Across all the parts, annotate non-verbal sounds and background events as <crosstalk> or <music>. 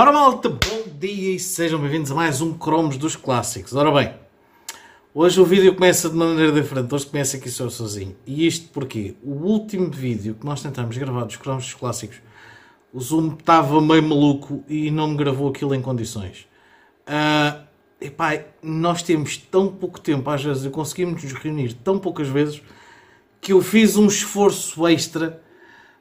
Ora malta, bom dia e sejam bem-vindos a mais um Cromos dos Clássicos. Ora bem, hoje o vídeo começa de maneira diferente, hoje começa aqui só sozinho. E isto porque o último vídeo que nós tentamos gravar dos Cromos dos Clássicos, o Zoom estava meio maluco e não me gravou aquilo em condições. Uh, epá, nós temos tão pouco tempo, às vezes, e conseguimos nos reunir tão poucas vezes, que eu fiz um esforço extra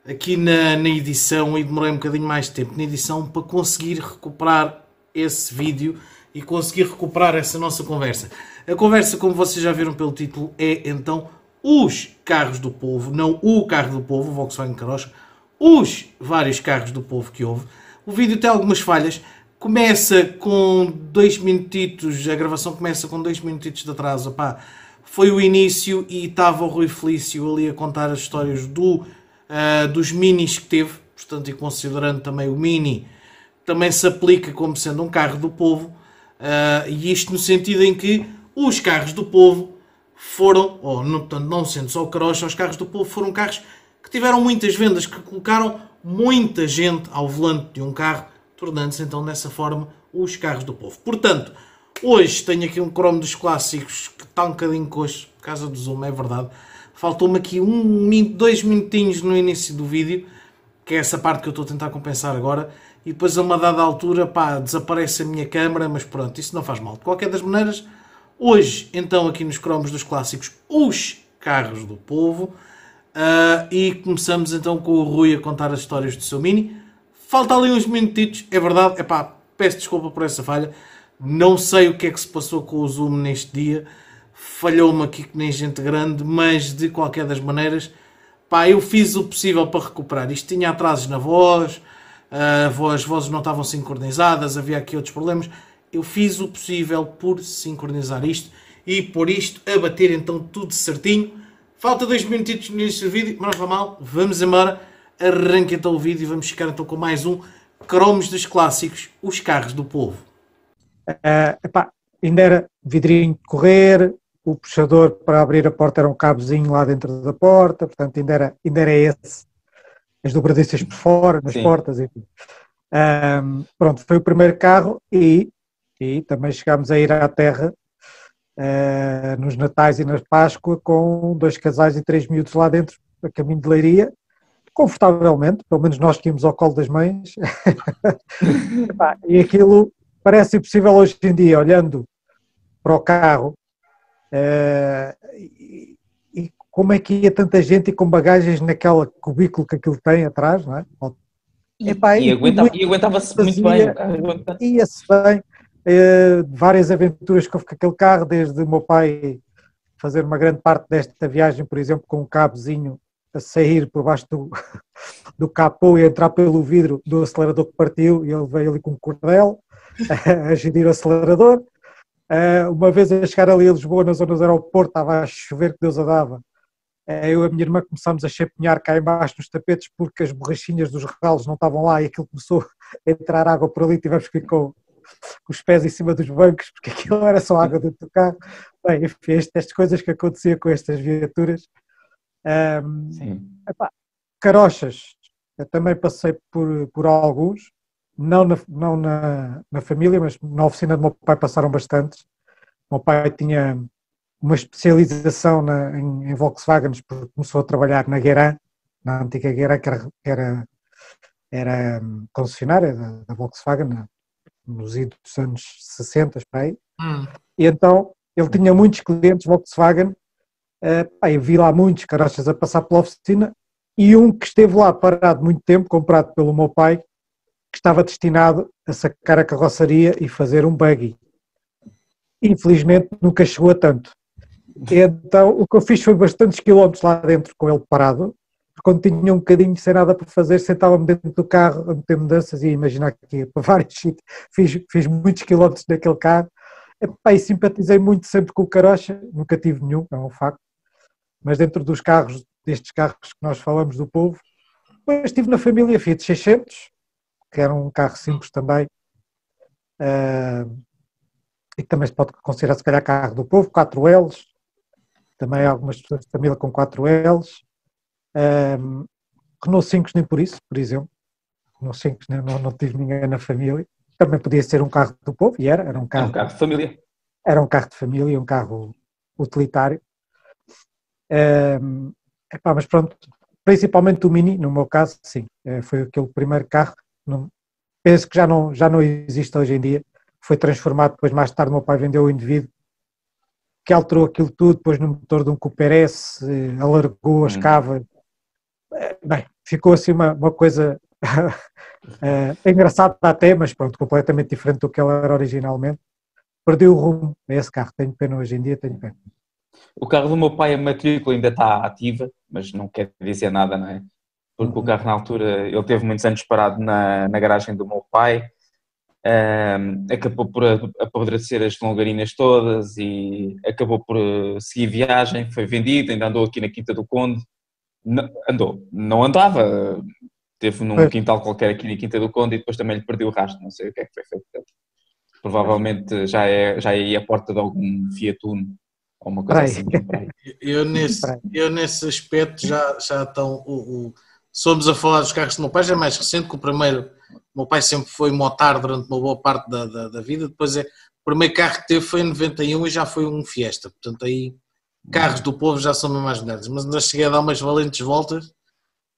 aqui na, na edição e demorei um bocadinho mais de tempo na edição para conseguir recuperar esse vídeo e conseguir recuperar essa nossa conversa. A conversa, como vocês já viram pelo título, é então os carros do povo, não o carro do povo, o Volkswagen Carocha, os vários carros do povo que houve. O vídeo tem algumas falhas, começa com dois minutitos, a gravação começa com dois minutitos de atraso, Opá, foi o início e estava o Rui Felício ali a contar as histórias do uh, dos minis que teve, portanto, e considerando também o mini, também se aplica como sendo um carro do povo, uh, e isto no sentido em que os carros do povo foram, ou não, portanto, não sendo só o carocha, os carros do povo foram carros que tiveram muitas vendas, que colocaram muita gente ao volante de um carro, tornando-se então dessa forma os carros do povo. Portanto, hoje tenho aqui um cromo dos clássicos que está um bocadinho coxo, casa do Zoom, é verdade. Faltou-me aqui um, dois minutinhos no início do vídeo, que é essa parte que eu estou a tentar compensar agora. E depois a uma dada altura, pá, desaparece a minha câmera, mas pronto, isso não faz mal. De qualquer das maneiras, hoje, então, aqui nos cromos dos clássicos, os carros do povo. Uh, e começamos então com o Rui a contar as histórias do seu Mini. Falta ali uns minutitos, é verdade, é pá, peço desculpa por essa falha. Não sei o que é que se passou com o Zoom neste dia falhou-me aqui que nem gente grande, mas de qualquer das maneiras, pá, eu fiz o possível para recuperar. Isto tinha atrasos na voz, as vozes não estavam sincronizadas, havia aqui outros problemas. Eu fiz o possível por sincronizar isto e por isto a bater então tudo certinho. Falta dois minutos no início do vídeo, mas não vai mal, vamos embora. Arranque então o vídeo e vamos ficar então com mais um Cromos dos Clássicos, os carros do povo. Uh, epá, ainda era vidrinho de correr, o puxador para abrir a porta era um cabozinho lá dentro da porta, portanto ainda era, ainda era esse, as dobradiças por fora, nas Sim. portas, enfim. Um, pronto, foi o primeiro carro e, e também chegámos a ir à terra uh, nos Natais e na Páscoa com dois casais e três miúdos lá dentro, a caminho de Leiria, confortavelmente, pelo menos nós que íamos ao colo das mães, <laughs> e aquilo parece impossível hoje em dia, olhando para o carro e, e, como é que ia tanta gente e com bagagens naquela cubículo que aquilo tem atrás, não é? E, Epá, e, aguentava, e aguentava-se muito bem. Ia-se bem. Uh, várias aventuras que houve com aquele carro, desde o meu pai fazer uma grande parte desta viagem, por exemplo, com um cabozinho a sair por baixo do, <laughs> do capô e entrar pelo vidro do acelerador que partiu e ele veio ali com um cordel a, <laughs> a gerir o acelerador. Uh, uma vez a chegar ali a Lisboa, na zona do aeroporto, estava a chover que Deus a dava. Uh, eu e a minha irmã começámos a chapinhar cá embaixo nos tapetes porque as borrachinhas dos ralos não estavam lá e aquilo começou a entrar água por ali, tivemos que ir com, com os pés em cima dos bancos porque <laughs> aquilo era só água dentro do carro. Bem, enfim, estas coisas que acontecia com estas viaturas. Um, Sim. Epá, carochas, eu também passei por, por alguns, não na, não na, na família, mas na oficina do meu pai passaram bastantes. O meu pai tinha uma especialização na, em, em Volkswagen, porque começou a trabalhar na Guerin, na antiga Guerin, que era, era, era hum, concessionária da, da Volkswagen, nos idos anos 60, para aí. Hum. E então ele tinha muitos clientes Volkswagen, uh, eu vi lá muitos carochas a passar pela oficina, e um que esteve lá parado muito tempo, comprado pelo meu pai, que estava destinado a sacar a carroçaria e fazer um buggy. Infelizmente nunca chegou a tanto. Então o que eu fiz foi bastantes quilómetros lá dentro com ele parado, quando tinha um bocadinho sem nada para fazer, sentava-me dentro do carro a meter mudanças e imaginar que ia para <laughs> vários sítios. Fiz, fiz muitos quilómetros naquele carro. Epá, e simpatizei muito sempre com o Carocha, nunca tive nenhum, é um facto. Mas dentro dos carros, destes carros que nós falamos do povo, depois estive na família Fiat 600, que era um carro simples também, uh, e que também se pode considerar se calhar carro do povo, 4 Ls, também algumas pessoas de família com 4 Ls, uh, Renault 5 nem por isso, por exemplo, não sei, não, não tive ninguém na família. Também podia ser um carro do povo, e era, era um carro. É um carro de família. Era um carro de família, um carro utilitário. Um, epá, mas pronto, principalmente o Mini, no meu caso, sim, eh, foi aquele primeiro carro, não, penso que já não, já não existe hoje em dia, foi transformado depois mais tarde, meu pai vendeu o indivíduo, que alterou aquilo tudo, depois no motor de um Cooper S, eh, alargou a escava, eh, bem, ficou assim uma, uma coisa é <laughs> engraçada até, mas pronto, completamente diferente do que ela era originalmente. Perdi o rumo a esse carro, tenho pena hoje em dia, tenho pena. O carro do meu pai, a matrícula ainda está ativa, mas não quer dizer nada, não é? Porque uhum. o carro na altura, ele teve muitos anos parado na, na garagem do meu pai, um, acabou por apodrecer as longarinas todas e acabou por eh, seguir viagem, foi vendido, ainda andou aqui na Quinta do Conde, não, andou, não andava, teve num é. quintal qualquer aqui na Quinta do Conde e depois também lhe perdeu o rastro, não sei o que é que foi feito Provavelmente já é, já é aí a porta de algum Fiat Uno ou uma coisa assim. Eu nesse, eu nesse aspecto já, já estão. O, o, somos a falar dos carros do meu pai, já é mais recente que o primeiro. O meu pai sempre foi motar durante uma boa parte da, da, da, vida, depois é. O primeiro carro que teve foi em 91 e já foi um Fiesta, portanto aí carros do povo já são mais modernos, mas ainda cheguei a dar umas valentes voltas,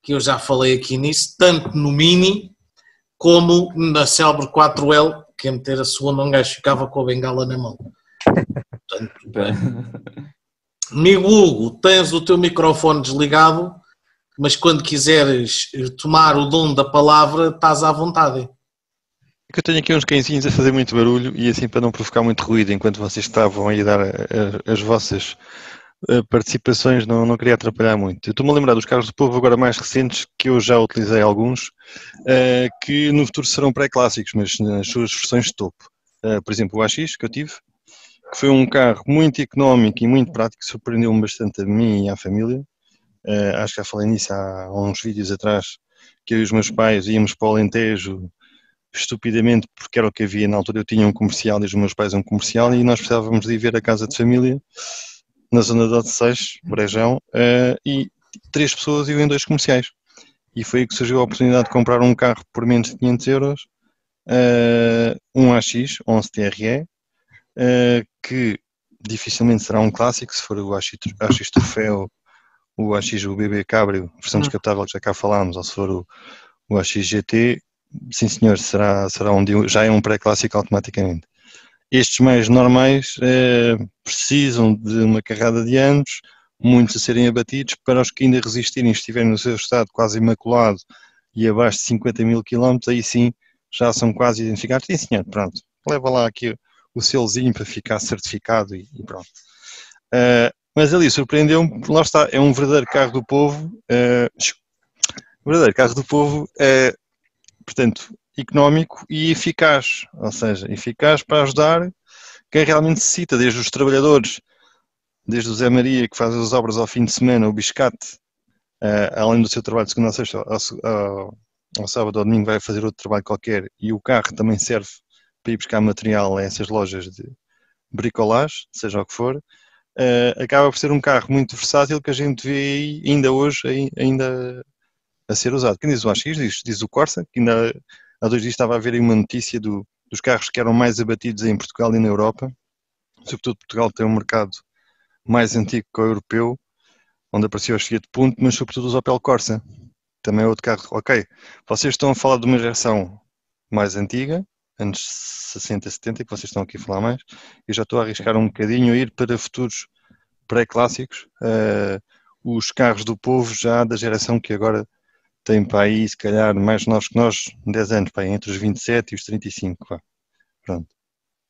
que eu já falei aqui nisso, tanto no Mini como na célebre 4L, que é meter a segunda um gajo ficava com a bengala na mão. Portanto, amigo Hugo, tens o teu microfone desligado, mas quando quiseres tomar o dom da palavra, estás à vontade. É que eu tenho aqui uns cãezinhos a fazer muito barulho e assim para não provocar muito ruído enquanto vocês estavam aí a dar as vossas eh, participações, não, não queria atrapalhar muito. Estou-me a lembrar dos carros do povo agora mais recentes, que eu já utilizei alguns, eh, que no futuro serão pré-clássicos, mas nas suas versões de topo. Eh, por exemplo, o AX que eu tive, que foi um carro muito económico e muito prático, surpreendeu-me bastante a mim e à família. Uh, acho que já falei nisso há, uns vídeos atrás, que eu e os meus pais íamos para o Alentejo estupidamente, porque era o que havia na altura. Eu tinha um comercial e os meus pais um comercial e nós precisávamos de ir ver a casa de família na zona de Odeceios, Brejão, uh, e três pessoas iam em dois comerciais. E foi aí que surgiu a oportunidade de comprar um carro por menos de 500 euros, uh, um AX 11 TRE, uh, que dificilmente será um clássico, se for o AX, AX Troféu, o AX o BB Cabrio, versão hum. descapotável que já cá falámos, ou se for o, o AX GT, sim senhor, será, será um, já é um pré-clássico automaticamente. Estes meios normais eh, precisam de uma carrada de anos, muitos a serem abatidos, para os que ainda resistirem, estiverem no seu estado quase imaculado e abaixo de 50 mil quilómetros, aí sim já são quase identificados. Sim senhor, pronto, leva lá aqui o selzinho para ficar certificado e, e pronto. Uh, mas ali surpreendeu-me, lá está, é um verdadeiro carro do povo, uh, um verdadeiro carro do povo, uh, portanto, económico e eficaz, ou seja, eficaz para ajudar quem realmente necessita, desde os trabalhadores, desde o Zé Maria que faz as obras ao fim de semana, o biscate, uh, além do seu trabalho de segunda a sexta, ao, ao, ao sábado ou domingo vai fazer outro trabalho qualquer e o carro também serve para ir buscar material a essas lojas de bricolage, seja o que for, uh, acaba por ser um carro muito versátil que a gente vê ainda hoje ainda a ser usado. Quem diz o AX diz, diz o Corsa, que ainda há dois dias estava a ver aí uma notícia do, dos carros que eram mais abatidos em Portugal e na Europa, sobretudo Portugal tem um mercado mais antigo que o europeu, onde apareceu os Fiat Punto, mas sobretudo os Opel Corsa, também é outro carro, ok, vocês estão a falar de uma geração mais antiga, anos 60, 70, que vocês estão aqui a falar mais, eu já estou a arriscar um bocadinho a ir para futuros pré-clássicos, uh, os carros do povo já da geração que agora tem para aí, se calhar, mais novos que nós, 10 anos, para aí, entre os 27 e os 35, pá. pronto.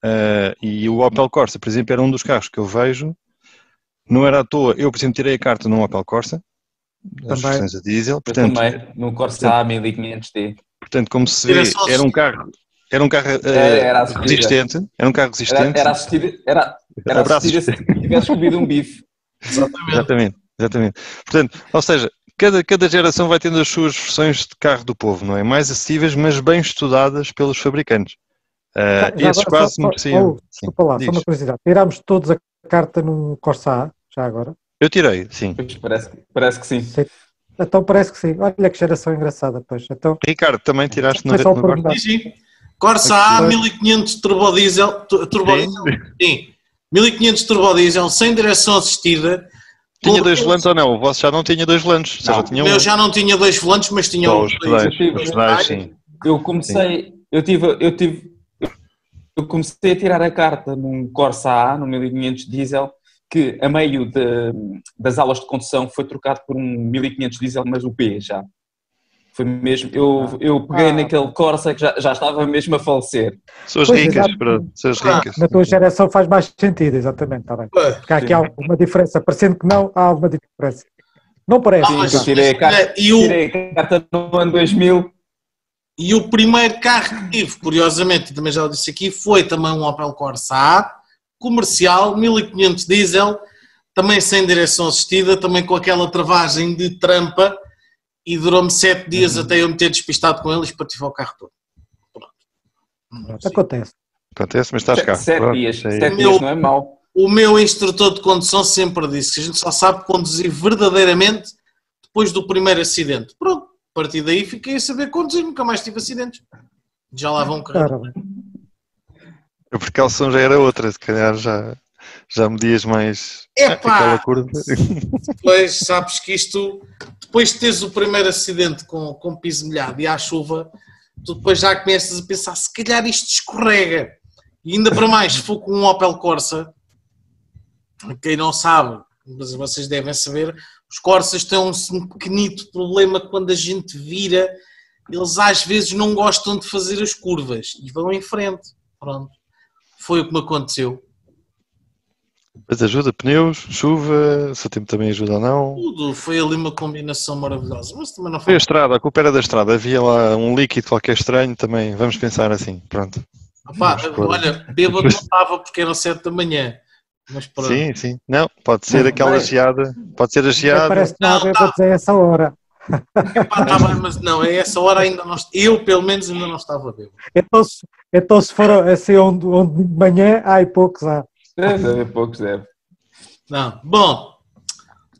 Uh, e o Opel Corsa, por exemplo, era um dos carros que eu vejo, não era à toa, eu, por exemplo, tirei a carta num Opel Corsa, as versões a diesel, portanto... Eu também, no Corsa A 1500D. Portanto, como se vê, era um carro era um carro uh, era resistente. Era um carro resistente. Era, era assistir, era, era assistir se tivesse comido um bife. Exatamente. exatamente. Exatamente. Portanto, ou seja, cada, cada geração vai tendo as suas versões de carro do povo, não é? Mais acessíveis, mas bem estudadas pelos fabricantes. Uh, já, esses quase só, mereciam. Desculpa lá, só uma curiosidade. Tirámos todos a carta num Corsa A, já agora? Eu tirei, sim. Parece, parece que sim. então parece que sim. Olha que geração engraçada, pois. Então, Ricardo, também tiraste no, no mudar. Sim, sim. Corsa A Pois. 1500 turbo diesel, tu- turbo Sim. diesel, sim. 1500 turbo diesel sem direção assistida. Tinha dois volantes ou não? O vosso já não tinha dois volantes, Não. já tinha O um. meu já não tinha dois volantes, mas tinha Só um. os pedais, os pedais, sim. Eu comecei, eu tive, eu tive, eu comecei a tirar a carta num Corsa A, no 1500 diesel, que a meio de- das aulas de condução foi trocado por um 1500 diesel, mas o P já. Foi mesmo, eu, eu peguei Ah. naquele Corsa que já, já estava mesmo a falecer. Pessoas Pois, ricas, para pessoas Ah, ricas. na tua geração faz mais sentido, exatamente, está bem. Pá, Porque há aqui alguma diferença, parecendo que não, há alguma diferença. Não parece. Ah, mas- eu tirei a carta, E o, tirei a carta no ano 2000. E o primeiro carro que tive, curiosamente, e também já o disse aqui, foi também um Opel Corsa A, comercial, 1500 diesel, também sem direção assistida, também com aquela travagem de trampa, e durou-me sete dias Uhum. até eu me ter despistado com eles para tirar o carro todo. Pronto. Pronto, Acontece. Acontece, mas estás cá. Sete Pronto, dias, sete Meu- dias não é mau. O meu instrutor de condução sempre disse que a gente só sabe conduzir verdadeiramente depois do primeiro acidente. Pronto, a partir daí fiquei a saber conduzir, nunca mais tive acidentes. Já lá vão bem. A precaução já era outra, se calhar já, já medias mais Epá! aquela curva. <laughs> Depois sabes que isto, depois de teres o primeiro acidente com, com piso molhado e à chuva, tu depois já começas a pensar, se calhar isto escorrega. E ainda para mais, se for com um Opel Corsa, quem não sabe, mas vocês devem saber, os Corsas têm um, pequenito problema quando a gente vira, eles às vezes não gostam de fazer as curvas e vão em frente. Pronto. Foi o que me aconteceu. Mas ajuda, pneus, chuva, se o tempo também ajuda ou não. Tudo foi ali uma combinação maravilhosa, mas também não Foi foi a estrada, a culpa era da estrada. Havia lá um líquido qualquer estranho também. Vamos pensar assim, pronto. Pôr. olha, bêbado não estava porque eram 7 da manhã. Mas pronto. Sim, sim. Não, pode ser aquela Mas- geada. Pode ser a geada. parece que não Não, há não. para dizer essa hora. Pá, tá bem, mas não, a essa hora ainda não Eu, pelo menos, ainda não estava bêbado. Então se, então, se for assim onde, onde de manhã, há e poucos há. Deve haver poucos, deve. Não. Bom,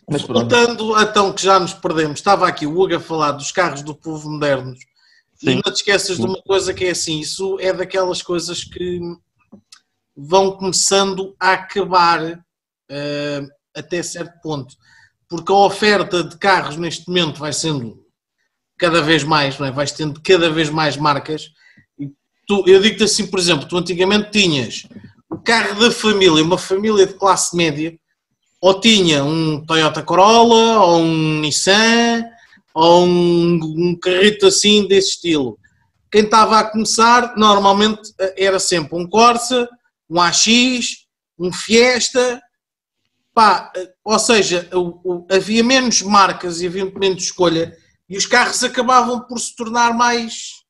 Mas pronto. voltando então que já nos perdemos, estava aqui o Hugo a falar dos carros do povo modernos. E Sim. não te esqueças de uma coisa que é assim, isso é daquelas coisas que vão começando a acabar eh, até certo ponto. Porque a oferta de carros neste momento vai sendo cada vez mais, não é? vais tendo cada vez mais marcas. E tu, eu digo-te assim, por exemplo, tu antigamente tinhas o carro da família, uma família de classe média, ou tinha um Toyota Corolla, ou um Nissan, ou um, um carrito assim desse estilo. Quem estava a começar, normalmente eh, era sempre um Corsa, um AX, um Fiesta, pá, eh, ou seja, havia menos marcas e havia menos escolha e os carros acabavam por se tornar mais,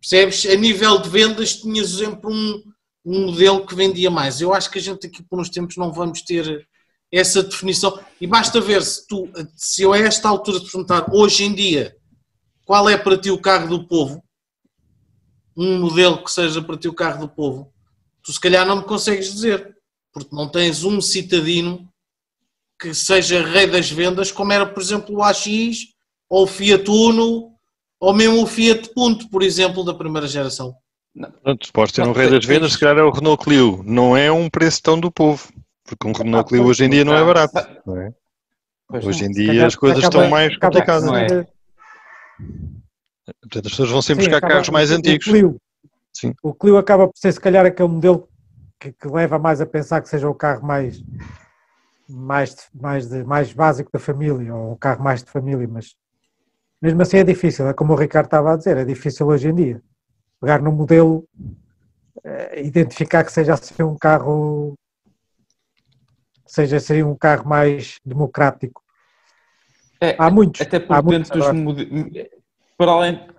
percebes? A nível de vendas tinhas sempre um, um modelo que vendia mais. Eu acho que a gente aqui por uns tempos não vamos ter essa definição e basta ver se tu, se eu a esta altura te perguntar hoje em dia qual é para ti o carro do povo, um modelo que seja para ti o carro do povo, tu se calhar não me consegues dizer, porque não tens um citadino que seja rei das vendas, como era, por exemplo, o AX, ou o Fiat Uno, ou mesmo o Fiat Punto, por exemplo, da primeira geração. Pronto, podes ter um Não, rei das vendas, se calhar é o Renault Clio. Não é um preço tão do povo. Porque um Renault Clio hoje em dia não é barato. não é? Hoje não. em dia as coisas estão mais complicadas. não é? por- Portanto, as pessoas vão sempre Sim, buscar carros mais antigos. O Clio, Sim. o Clio acaba por ser, se calhar, aquele modelo que, que leva mais a pensar que seja o carro mais, mais, de- mais, de, mais básico da família, ou o carro mais de família, mas mesmo assim é difícil, é como o Ricardo estava a dizer, é difícil hoje em dia. Pegar no modelo, eh, identificar que seja assim um carro, que seja assim um carro mais democrático. É, Há muitos, Até há porque muitos dentro dos agora. mode- para além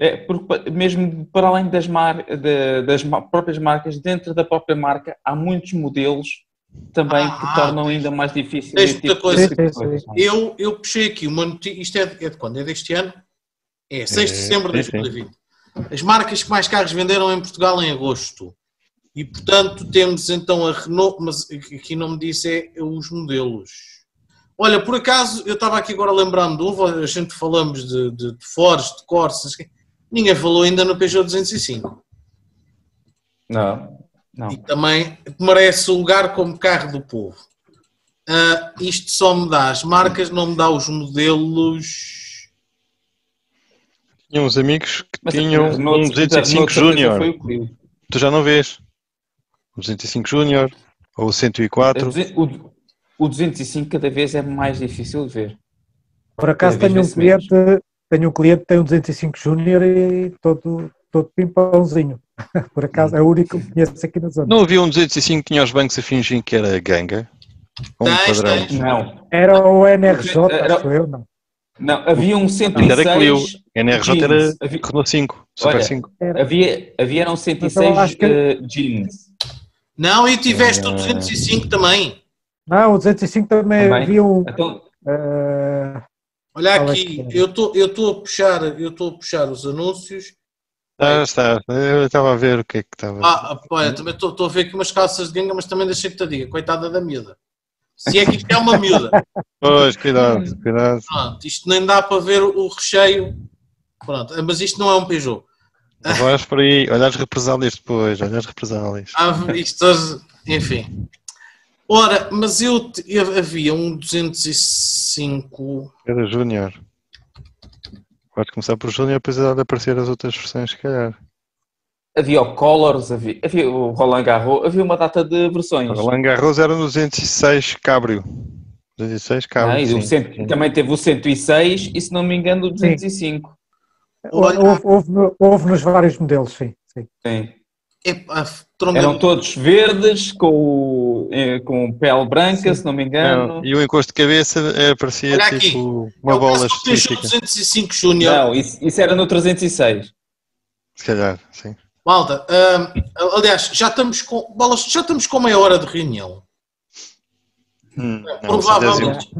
é, porque mesmo para além das, mar, de- das próprias marcas, dentro da própria marca há muitos modelos também Ah, que tornam ainda mais difícil tipo, coisa. tipo coisas. Eu, eu puxei aqui uma notícia, isto é de, é de quando? É deste ano? É, 6 de É, setembro de sim, sim. 2020. As marcas que mais carros venderam em Portugal em agosto. E, portanto, temos então a Renault, mas aqui não me disse é os modelos. Olha, por acaso, eu estava aqui agora lembrando de um, a gente falamos de, de, de Force, de Corsa, ninguém falou ainda no Peugeot 205. Não, não. E também merece o lugar como carro do povo. Ah, isto só me dá as marcas, não me dá os modelos. Tinha uns amigos que Mas tinham Renault- um a 205 Renault, certeza, Júnior. Tu já não vês? O 205 Júnior ou o 104. O, o 205 cada vez é mais difícil de ver. Por acaso Cada tenho um cliente, tenho um cliente que tem um 205 Júnior e todo, todo pimpãozinho. <laughs> Por acaso é o único que conheço aqui na zona. Não havia um 205 que tinha os bancos a fingir que era ganga? Um tens. Não, Era o NRJ, Era- acho eu, não. Não, havia um Ainda era Clio. 106 NRJ era jeans. Havia, Renault 5, Super Olha, 5. havia, havia eram Mas 106 eu acho que- eh, jeans. Não, e tiveste o Ah. 205 também. Não, o 205 também, Também. havia um. Então, eh, Olha Qual é aqui, é? eu estou eu estou a puxar, eu estou a puxar os anúncios. Ah, está. Eu estava a ver o que é que estava. Ah, olha, também estou estou a ver aqui umas calças de ganga, mas também deixei que te diga, coitada da miúda. Se é que isto é uma miúda. Pois, cuidado, cuidado. Pronto, isto nem dá para ver o recheio. Pronto, mas isto não é um Peugeot. Vais por aí, olha as represálias depois, olha as represálias. Ah, isto enfim. Ora, mas eu, eu- havia um 205. Era Júnior. Podes começar por Júnior, depois há de aparecer as outras versões, se calhar. Havia o Colors, havia, havia o Roland Garros, havia uma data de versões. O Roland Garros era no 206 Cabrio. 206 Cabrio. Ah, e o sim. cento- também teve o 106 e, se não me engano, o 205. Olha- houve, houve, houve nos vários modelos, sim. sim. Sim. Tromba- Eram todos verdes, com, eh, com pele branca, se não me engano. Não, e o encosto de cabeça eh, parecia Olha aqui. tipo uma Eu bola específica. 205 Júnior. Não, isso, isso era no 306. Se calhar, sim. Malta, hum, aliás, já estamos com bolas, já estamos com meia hora de reunião. Hum, não, Provavelmente.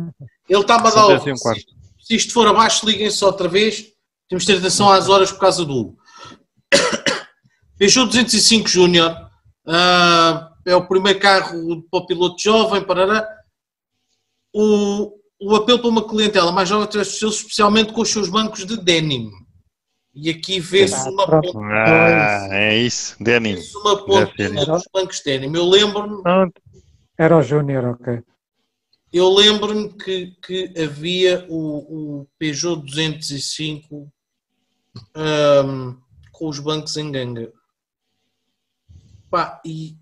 Ele está-me a dar um se, se isto for abaixo, liguem só outra vez. Temos de ter atenção às horas por causa do. <coughs> Peugeot 205 Júnior. ah, é o primeiro carro para o piloto jovem. Parará. O, o apelo para uma clientela mais jovem especialmente com os seus bancos de denim. E aqui vê-se uma Ah, é isso, Denim. Vê-se uma pontinha dos bancos de denim. Eu lembro-me. Era o Júnior, ok. Eu lembro-me que, que havia o, o Peugeot 205 ahm, com os bancos em ganga. Pá, e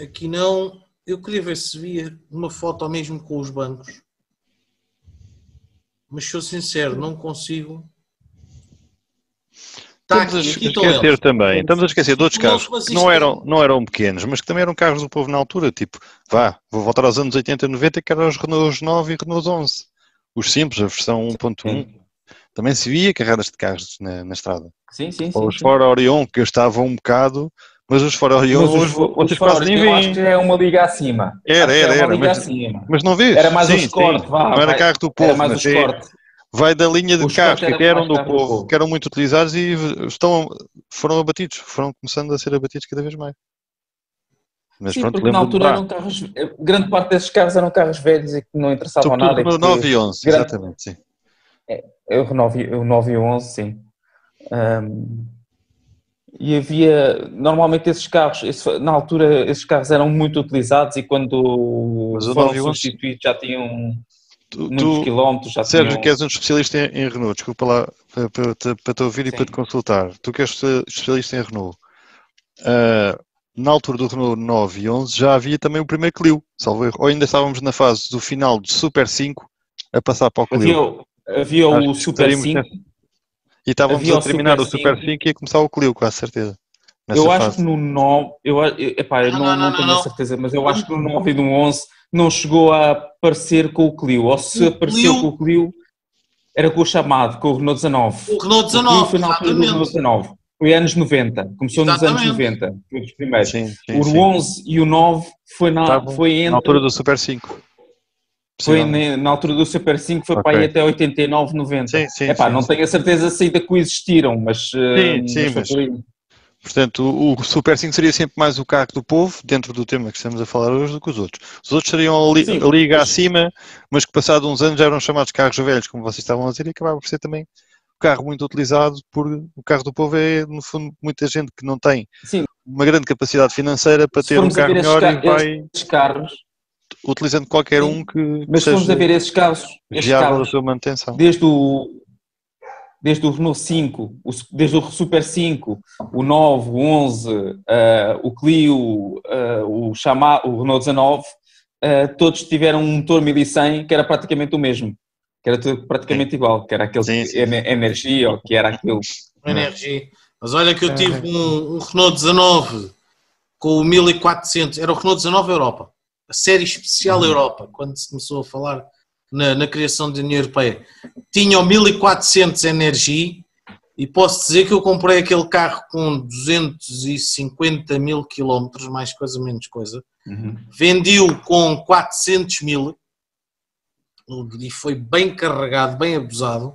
aqui não. Eu queria ver se via uma foto mesmo com os bancos. Mas sou sincero, não consigo. Estamos a aqui, esquecer eles. também, estamos a esquecer de outros Não, carros mas que não eram, não eram pequenos, mas que também eram carros do povo na altura, tipo, vá, vou voltar aos anos 80 e 90, que eram os Renault 9 e Renault 11. Os simples, a versão 1.1. Sim, Também se via carregadas de carros na, na estrada. sim, sim. Ou sim, os sim. Ford Orion, que gastavam um bocado, mas os Ford Orion, Mas os, os Ford, quase nem eu acho que é uma liga acima. Era, era, é uma era, liga mas- acima. Mas não vês? Era mais sim, o Escort, sim. vá. Não era carro do Era povo, mais o mas é. Vai da linha de O carros que eram do povo, que eram muito utilizados e estão, foram abatidos, foram começando a ser abatidos cada vez mais. Mas Sim, pronto, porque na altura eram carros. Grande parte desses carros eram carros velhos e que não interessavam Sobretudo nada. no que- 9 e 11, grande- exatamente, sim. É O 9, o 9 e o 11, sim. Ahm, e havia, normalmente esses carros, esse- na altura esses carros eram muito utilizados e quando Mas foram 9 11 substituídos já tinham Tu, muitos tu quilómetros, já Sérgio, tinham... que és um especialista em, em Renault, desculpa lá para, para te, para te ouvir e Sim. para te consultar. Tu que és espe- especialista em Renault, ah, na altura do Renault 9 e 11 já havia também o primeiro Clio, salvo erro. Ou ainda estávamos na fase do final do Super 5 a passar para o Clio. Havia, o- havia o Super estaríamos 5, nessa- E estávamos havia a terminar o Super Super 5. 5 e ia começar o Clio, quase certeza. Nessa eu acho fase. que no 9, eu, a- eu- epá, eu Não, não, não, não, não, tenho não. a certeza, mas eu acho que no 9 e no 11 não chegou a aparecer com o Clio, ou se O apareceu Clio- com o Clio era com o chamado, com o Renault 19. O Renault O Clio 19, foi na altura do Renault exatamente. 19. Foi anos 90. Começou nos anos Exatamente. 90. Foi dos primeiros. Sim, sim, o sim. 11 e o 9 foi, na, Estavam foi entre. Na altura do Super 5. foi na, na altura do Super 5, foi Ok. para aí até 89, 90. Sim, sim, Epá, sim, não sim. tenho a certeza se ainda coexistiram, mas. eh, sim, mas foi mas- por aí. Portanto, o, o Super 5 seria sempre mais o carro do povo, dentro do tema que estamos a falar hoje, do que os outros. Os outros seriam a, li, Sim, a liga mas- acima, mas que passado uns anos já eram chamados carros velhos, como vocês estavam a dizer, e acabava por ser também o carro muito utilizado, por o carro do povo é, no fundo, muita gente que não tem Sim, uma grande capacidade financeira para Se ter um carro melhor e vai carros, utilizando qualquer Sim, um que, que mas se formos a ver esses carros, esses a carros sua manutenção. desde o, desde o Renault 5, o- desde o Super 5, o 9, o 11, eh, o Clio, eh, o, Chama, o Renault 19, eh, todos tiveram um motor 1100 que era praticamente o mesmo, que era tudo praticamente igual, que era aquele Sim, que- sim. ener- energia ou que era aquilo. energia. Mas olha que eu tive um, um Renault 19 com o 1400, era o Renault 19 Europa, a série especial Europa, quando se começou a falar na, na criação da União Europeia. Tinha o 1400 Energia e posso dizer que eu comprei aquele carro com 250 mil quilómetros, mais coisa, menos coisa. Vendi-o com 400 mil e foi bem carregado, bem abusado.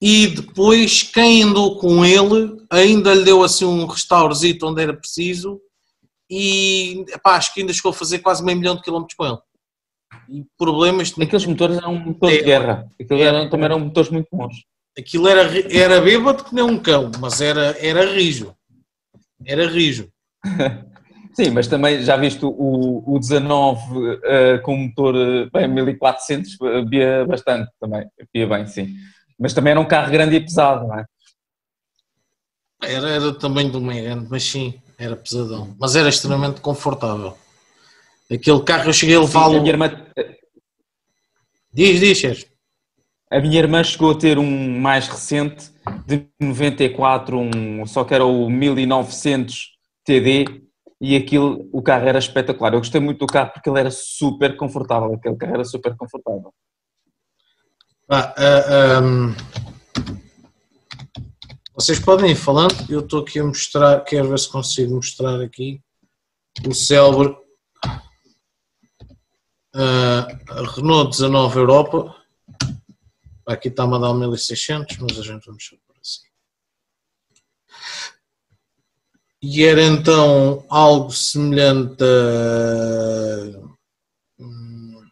E depois, quem andou com ele ainda lhe deu assim um restaurezito onde era preciso. E epá, acho que ainda chegou a fazer quase meio milhão de quilómetros com ele. E problemas, Aqueles motores eram motores de É. guerra, Aquilo eram, também eram motores muito bons. aquilo era, era bêbado que nem um cão, mas era, era rijo. Era rijo. <laughs> Sim, mas também já viste o, o 19 eh, com motor eh, bem 1400, eh, via bastante também, via bem, sim. Mas também era um carro grande e pesado, não é? Era, era também do meio grande, mas sim, era pesadão. Mas era extremamente confortável. Aquele carro eu cheguei a levá-lo. a, minha irmã, Diz, diz, Sérgio. a minha irmã chegou a ter um mais recente, de 94, um, só que era o 1900 TD, e aquilo, o carro era espetacular. Eu gostei muito do carro porque ele era super confortável, aquele carro era super confortável. Ah, ah, ahm, vocês podem ir falando, eu estou aqui a mostrar, quero ver se consigo mostrar aqui o célebre ah, Renault 19 Europa. Aqui está-me a dar 1600, mas a gente vamos só por assim. E era então algo semelhante a. hum,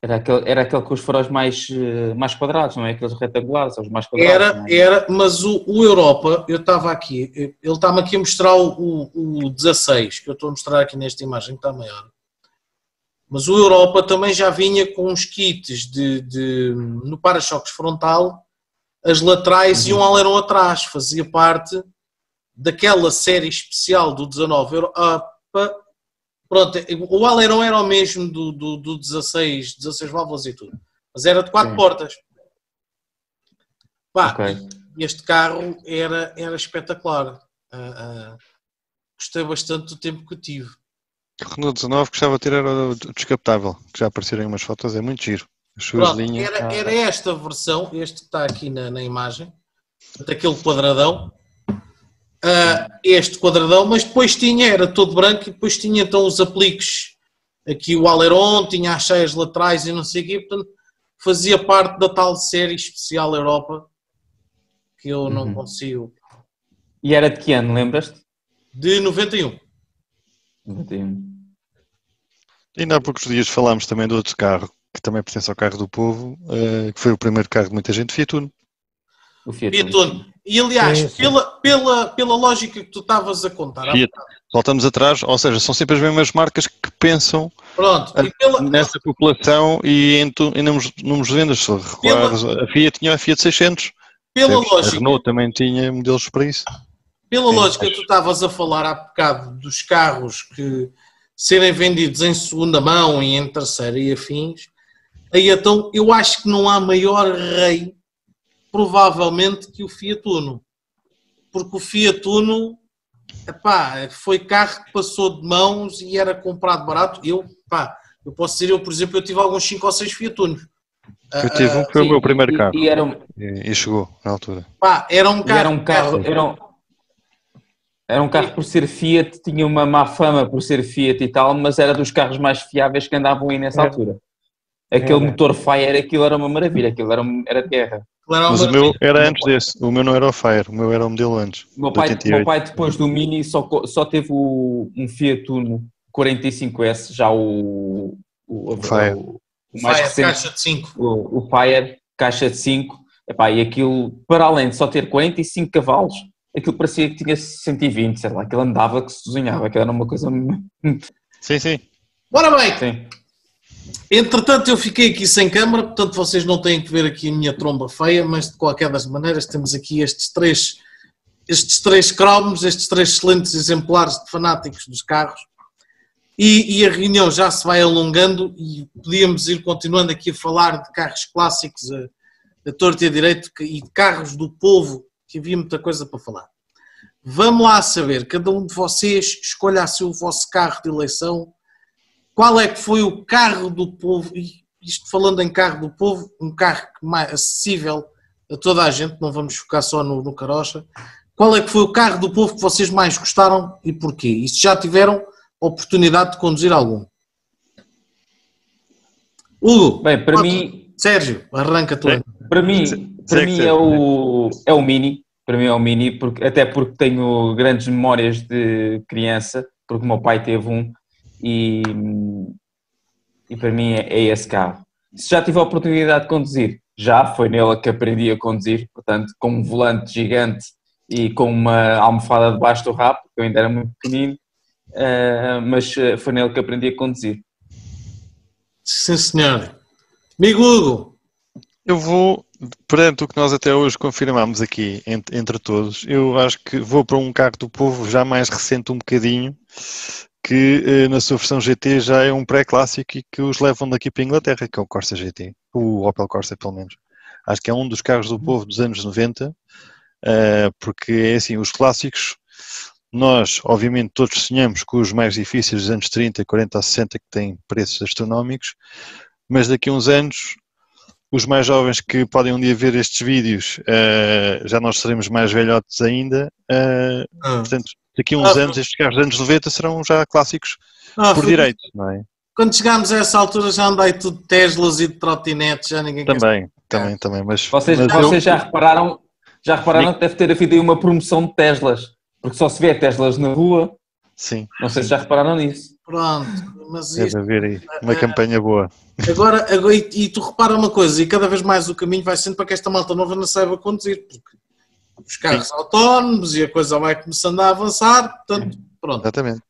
Era aquele, era aquele com os faróis mais, eh, mais quadrados, não é? Aqueles retangulares, os mais quadrados. Era, é? era, mas o, o Europa, eu estava aqui, ele está-me aqui a mostrar o, o, o 16, que eu estou a mostrar aqui nesta imagem, que está maior. Mas o Europa também já vinha com uns kits de, de- no para-choques frontal, as laterais e um alerão atrás, fazia parte daquela série especial do 19 Europa. Pronto, o alerão era o mesmo do, do, do 16, 16 válvulas e tudo, mas era de quatro Sim. portas. Pá, Ok. este carro era, era espetacular. Ah, ah, gostei bastante do tempo que tive. Renault 19 gostava de ter era o descapotável, que já apareceram em umas fotos, é muito giro. As suas Pronto, linhas. era, era esta versão, este que está aqui na, na imagem, daquele quadradão. Ah, este quadradão, mas depois tinha, era todo branco e depois tinha então os apliques. Aqui o aileron, tinha as cheias laterais e não sei o quê, portanto fazia parte da tal série especial Europa que eu não Uhum. consigo. E era de que ano, lembras-te? De 91. 91. Ainda há poucos dias falámos também de outro carro, que também pertence ao carro do povo, eh, que foi o primeiro carro de muita gente, Fiat Uno. O Fiat Fiat Uno. Uno. E aliás, Sim, sim. Pela, pela, pela lógica que tu estavas a contar, Fiat. Voltamos atrás, ou seja, são sempre as mesmas marcas que pensam pronto, e pela, nessa população e em, tu- em números, números de vendas. Se recordares, a Fiat tinha a Fiat 600, pela percebes? a lógica, Renault também tinha modelos para isso. pela Sim, lógica que tu estavas a falar há bocado dos carros que serem vendidos em segunda mão e em terceira e afins, aí então eu acho que não há maior rei, provavelmente, que o Fiat Uno. Porque o Fiat Uno, epá, foi carro que passou de mãos e era comprado barato. Eu, pá, eu posso dizer, eu, por exemplo, eu tive alguns 5 ou 6 Fiat Unos. Eu tive um que foi o Sim, meu primeiro carro E era, um- e, chegou na altura. Pá, era um carro. era um carro. Era um, era um carro por ser Fiat, tinha uma má fama por ser Fiat e tal, mas era dos carros mais fiáveis que andavam aí nessa É. altura. Aquele É. motor Fire, aquilo era uma maravilha, aquilo era, era terra. Mas o meu era antes desse, o meu não era o Fire, o meu era o modelo antes. O meu pai, meu pai depois do Mini só, só teve o, um Fiat Uno 45S, já o, o, o Fire. O, o mais Fire, recente, caixa de 5. o, o Fire, caixa de 5, Epá, e aquilo, para além de só ter 45 cavalos, aquilo parecia que tinha 120, sei lá, aquilo andava que se desenhava, aquilo era uma coisa... Sim, sim. Bora bem! Sim. Entretanto, eu fiquei aqui sem câmara, portanto vocês não têm que ver aqui a minha tromba feia, mas de qualquer das maneiras temos aqui estes três, estes três cromos, estes três excelentes exemplares de fanáticos dos carros. E, e, a reunião já se vai alongando e podíamos ir continuando aqui a falar de carros clássicos a, a torto e a direito e de carros do povo, que havia muita coisa para falar. Vamos lá saber, cada um de vocês escolha o vosso carro de eleição qual é que foi o carro do povo, e isto falando em carro do povo, um carro mais acessível a toda a gente, não vamos focar só no, no carocha, qual é que foi o carro do povo que vocês mais gostaram e porquê? E se já tiveram oportunidade de conduzir algum? Hugo, Bem, para mim, Sérgio, arranca tu. para mim, para mim é o, é o Mini, para mim é o Mini, porque, até porque tenho grandes memórias de criança, porque o meu pai teve um e, e para mim é, é esse carro. Se já tive a oportunidade de conduzir, já foi nele que aprendi a conduzir, portanto, com um volante gigante e com uma almofada debaixo do rabo, porque eu ainda era muito pequenino, uh, mas eh, foi nele que aprendi a conduzir. Sim, senhor. Amigo Hugo. Eu vou, perante o que nós até hoje confirmamos aqui entre, entre todos, eu acho que vou para um carro do povo já mais recente um bocadinho, que eh, na sua versão GT já é um pré-clássico e que os levam daqui para a Inglaterra, que é o Corsa GT, o Opel Corsa pelo menos. Acho que é um dos carros do povo dos anos 90, eh, porque é assim, os clássicos, nós obviamente todos sonhamos com os mais difíceis dos anos 30, 40 a 60 que têm preços astronómicos, mas daqui a uns anos os mais jovens que podem um dia ver estes vídeos, uh, já nós seremos mais velhotes ainda, uh, ah. portanto daqui a uns ah, anos estes carros dos anos 90 serão já clássicos ah, por direito, não é? Quando chegarmos a essa altura já andei tudo de Teslas e de trotinetes, já ninguém Também, quer... também, também, mas... Vocês, mas vocês eu... já repararam, já repararam que deve ter havido aí uma promoção de Teslas, porque só se vê Teslas na rua, Sim. Não sei se já repararam nisso. Pronto, mas Deve isto... haver aí uma campanha boa. Agora, agora e, e, tu repara uma coisa, e cada vez mais o caminho vai sendo para que esta malta nova não saiba conduzir, porque os carros Sim. autónomos e a coisa vai começando a avançar, portanto, pronto. Exatamente.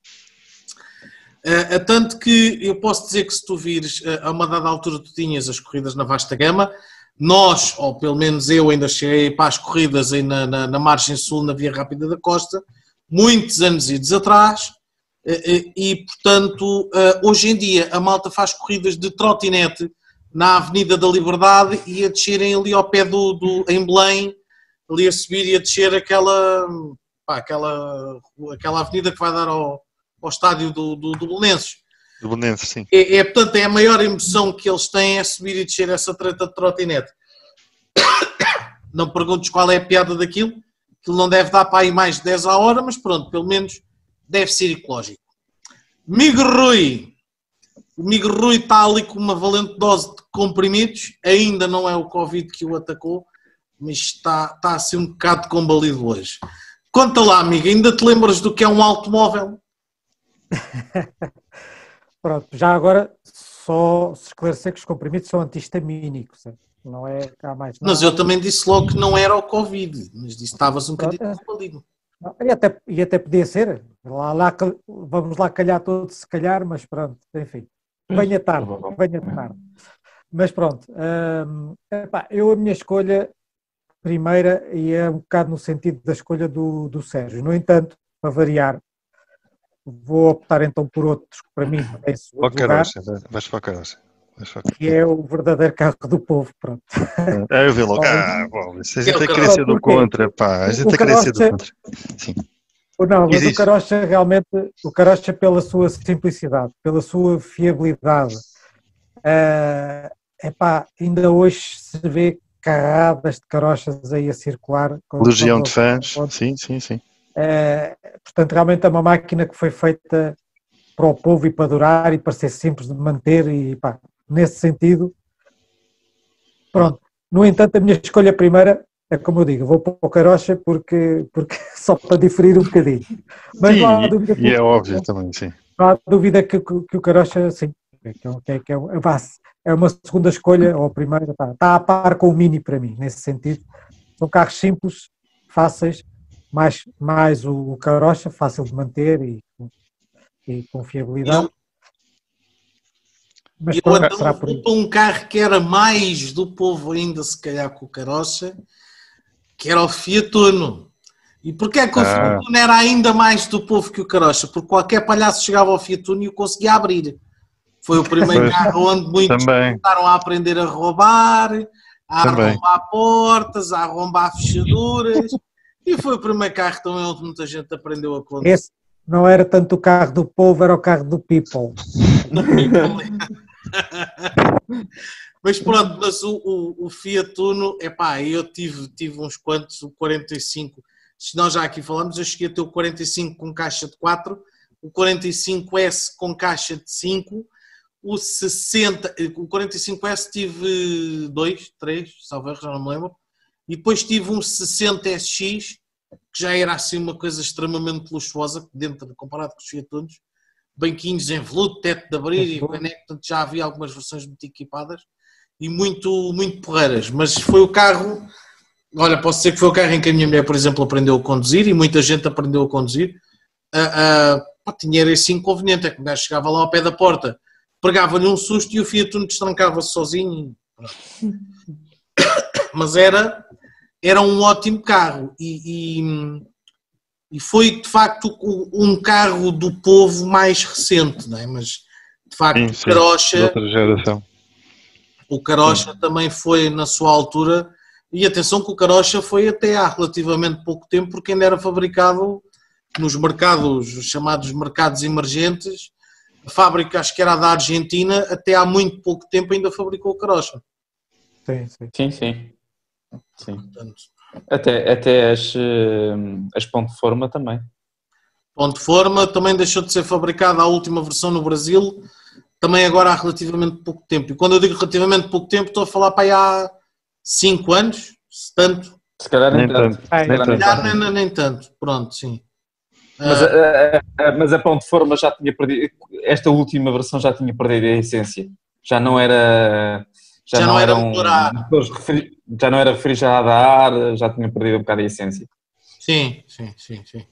Uh, uh, tanto que eu posso dizer que se tu vires, uh, a uma dada altura tu tinhas as corridas na vasta gama, nós, ou pelo menos eu ainda cheguei para as corridas aí na, na, na margem sul, na Via Rápida da Costa, muitos anos idos atrás, e portanto, hoje em dia a malta faz corridas de trotinete na Avenida da Liberdade e a descerem ali ao pé do, do em Belém, ali a subir e a descer aquela, pá, aquela, aquela avenida que vai dar ao, ao estádio do, do, do Belenenses. Do Belenenses, sim. É, é, portanto, é a maior emoção que eles têm é subir e descer essa treta de trotinete. <coughs> Não perguntes qual é a piada daquilo, aquilo não deve dar para aí mais de 10 a hora, mas pronto, pelo menos deve ser ecológico. Migo Rui. O Migo Rui está ali com uma valente dose de comprimidos, ainda não é o Covid que o atacou, mas está, está assim um bocado combalido hoje. Conta lá, amigo, ainda te lembras do que é um automóvel? <laughs> Pronto, já agora só se esclarecer que os comprimidos são antihistamínicos, não é há mais. Mas eu também disse logo que não era o Covid, mas disse que estavas um bocadinho é. combalido. E até, e até podia ser, lá, lá, vamos lá calhar todos se calhar, mas pronto, enfim, venha tarde, venha tarde. Mas pronto, hum, epá, eu a minha escolha primeira e é um bocado no sentido da escolha do, do Sérgio. No entanto, para variar, vou optar então por outros que para mim é lugar. Vais para caroça. Que é o verdadeiro carro do povo, pronto. É, eu vi logo, ah, bom, se a gente é querer ser do contra, pá, a gente é do contra. Sim. Não, mas Existe. o Carocha realmente, o Carocha pela sua simplicidade, pela sua fiabilidade, uh, epá, ainda hoje se vê carradas de carochas aí a circular. Legião de fãs, sim, sim, sim. É, portanto, realmente é uma máquina que foi feita para o povo e para durar e para ser simples de manter e pá, nesse sentido, pronto, No entanto, a minha escolha primeira é como eu digo, vou para o Carocha porque, porque <laughs> só para diferir um bocadinho. Mas sim, não há dúvida que, e é óbvio também, sim. Não há dúvida que, que, o Carocha, sim, que, é, que é, é, uma segunda escolha, ou a primeira, está, está a par com o Mini para mim, nesse sentido. São carros simples, fáceis, mais, mais o, o Carocha, fácil de manter e, e confiabilidade. Mas e pronto, será por um carro que era mais do povo ainda, se calhar, com o Carocha, que era o Fiat Uno. E porquê é que o ah. Fiat Uno era ainda mais do povo que o Carocha? Porque qualquer palhaço chegava ao Fiat Uno e o conseguia abrir. Foi o primeiro carro onde muitos Também. começaram a aprender a roubar, a Também. arrombar portas, a arrombar fechaduras. e foi o primeiro carro também onde muita gente aprendeu a conduzir. Esse não era tanto o carro do povo, era o carro do people. people. Mas pronto, mas o, o, o Fiat Uno, epá, eu tive, tive uns quantos, o 45, se nós já aqui falamos, eu cheguei a ter o 45 com caixa de 4, o 45S com caixa de 5, o 60, o 45S tive 2, 3, salve já não me lembro, e depois tive um 60SX, que já era assim uma coisa extremamente luxuosa, dentro, comparado com os Fiat Unos, banquinhos em veludo, teto de abrir, e portanto já havia algumas versões muito equipadas, e muito, muito porreiras, mas foi o carro, olha, posso dizer que foi o carro em que a minha mulher, por exemplo, aprendeu a conduzir e muita gente aprendeu a conduzir. Uh, uh, tinha esse inconveniente, é que o gajo chegava lá ao pé da porta, pegava-lhe um susto e o Fiat Uno destrancava-se sozinho. Mas era, era um ótimo carro e, e, e, foi de facto um carro do povo mais recente, não é? mas de facto sim, sim, Carocha. Outra geração o Carocha Sim. também foi na sua altura, e atenção que o Carocha foi até há relativamente pouco tempo, porque ainda era fabricado nos mercados, chamados mercados emergentes. A fábrica, acho que era da Argentina, até há muito pouco tempo ainda fabricou o Carocha. Sim, sim. Sim, sim. sim. Portanto, até, até as, eh, as Ponte Forma também. Ponte Forma também deixou de ser fabricada a última versão no Brasil também agora há relativamente pouco tempo. E quando eu digo relativamente pouco tempo, estou a falar para aí há 5 anos, se tanto. Se calhar nem, nem tanto. tanto. nem, tanto. Nem, nem, tanto, pronto, sim. Mas, uh, a, a, mas a ponto de forma já tinha perdido, esta última versão já tinha perdido a essência. Já não era. Já, já não, não, era um, Já não era refrigerada a ar, já tinha perdido um bocado a essência. Sim, sim, sim, sim.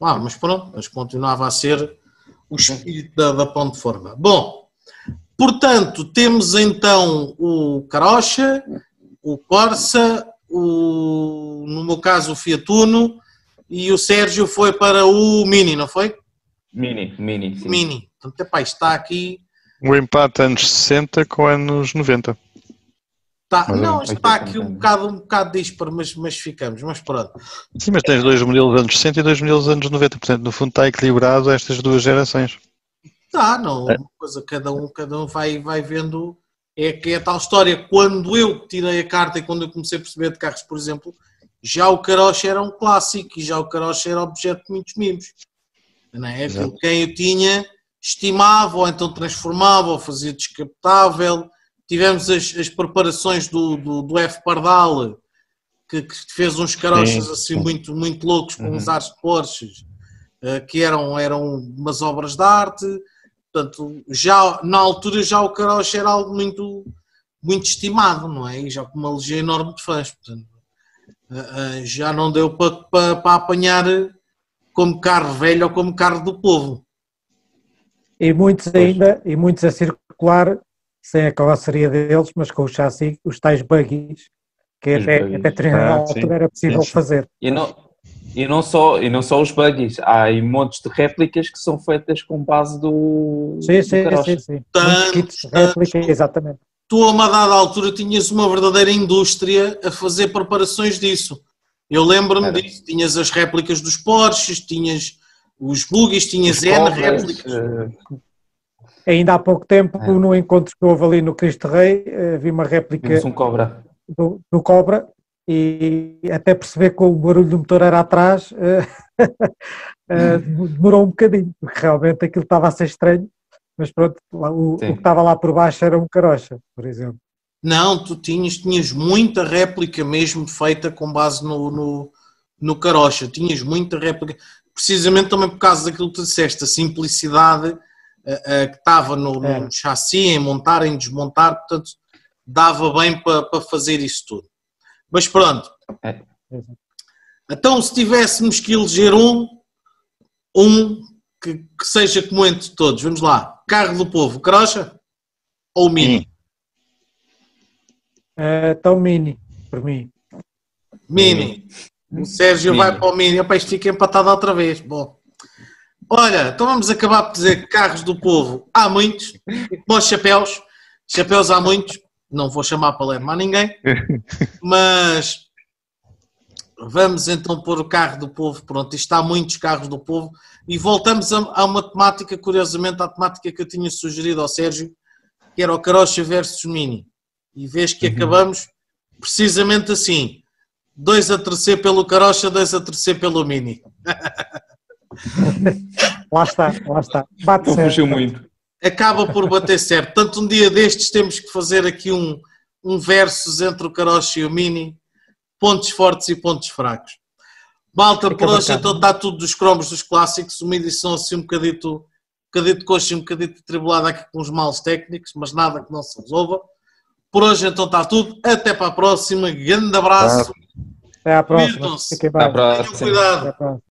Ah, mas pronto, mas continuava a ser o espírito da, da ponte forma. Bom, portanto, temos então o Carocha, o Corsa, o, no meu caso o Fiat Uno e o Sérgio foi para o Mini, não foi? Mini, Mini. Sim. Mini. Portanto, epá, está aqui. O empate anos 60 com anos 90. Tá, não, está aqui um bocado, um bocado disparo, mas, mas ficamos, mas pronto. Sim, mas tens dois modelos anos 60 e dois modelos anos 90, portanto, no fundo está equilibrado estas duas gerações. Tá, não, é. uma coisa, cada um, cada um vai, vai vendo, é que é a tal história, quando eu tirei a carta e quando eu comecei a perceber de carros, por exemplo, já o carocha era um clássico e já o carocha era objeto de muitos mimos. Não é? Quem o tinha estimava ou então transformava ou fazia descapotável tivemos as, as preparações do, do, do, F. Pardal, que, que fez uns carochas sim, assim sim. muito, muito loucos com uhum. uns ares de Porsches, uh, que eram, eram umas obras de arte. Portanto, já, na altura já o carocha era algo muito, muito estimado, não é? E já com uma legião enorme de fãs. Portanto, já não deu para, para, para apanhar como carro velho ou como carro do povo. E muitos ainda, e muitos a circular sem a carroceria deles, mas com o chassi, os tais buggies, que os até, buggies. até ah, altura era possível sim. fazer. E não, e, não só, e não só os buggies, há aí montes de réplicas que são feitas com base do. Sim, sim, do sim, sim. Tanto, kits de réplica, exatamente. Tu, a uma dada altura, tinhas uma verdadeira indústria a fazer preparações disso. Eu lembro-me disso. Tinhas as réplicas dos Porsches, tinhas os buggies, tinhas os N réplicas. Uh, Ainda há pouco tempo, é. no encontro que houve ali no Cristo Rei, eh, vi uma réplica um cobra. Do, do, Cobra e até perceber que o barulho do motor era atrás eh, <laughs> demorou um bocadinho, porque realmente aquilo estava a ser estranho, mas pronto, o, o, que estava lá por baixo era um carocha, por exemplo. Não, tu tinhas, tinhas muita réplica mesmo feita com base no, no, no carocha. Tinhas muita réplica, precisamente também por causa daquilo que tu disseste, a simplicidade uh, uh, que estava no, É. no chassi, em montar, em desmontar, portanto, dava bem para para fazer isso tudo. Mas pronto. É. Então, se tivéssemos que eleger um, um que, que seja como entre todos, vamos lá. Carro do povo, carocha ou mini? Eh, Então, Mini, por mim. Mini. O Sérgio Mini. vai para o Mini. Opa, isto fica empatado outra vez. Bom. Olha, então vamos acabar por dizer que carros do povo há muitos. Os chapéus, chapéus há muitos. Não vou chamar para ler mais ninguém. <laughs> Mas vamos então pôr o carro do povo. Pronto, isto há muitos carros do povo. E voltamos a, a uma temática, curiosamente, à temática que eu tinha sugerido ao Sérgio, que era o Carocha versus Mini. E vês que acabamos precisamente assim. Dois a terceiro pelo Carocha, dois a terceiro pelo Mini. <laughs> Lá está, lá está. Bate Não certo. fugiu muito. Acaba por bater certo. Tanto um dia destes temos que fazer aqui um, um versus entre o Carocha e o Mini. Pontos fortes e pontos fracos. Malta, por hoje então está tudo dos cromos dos clássicos. Uma edição assim um bocadito, um bocadito coxa e um bocadito tribulada aqui com os males técnicos, mas nada que não se resolva. Por hoje então está tudo. Até para a próxima. Grande abraço. Até à próxima. Até à bem. Tenham próxima. cuidado. Até à próxima.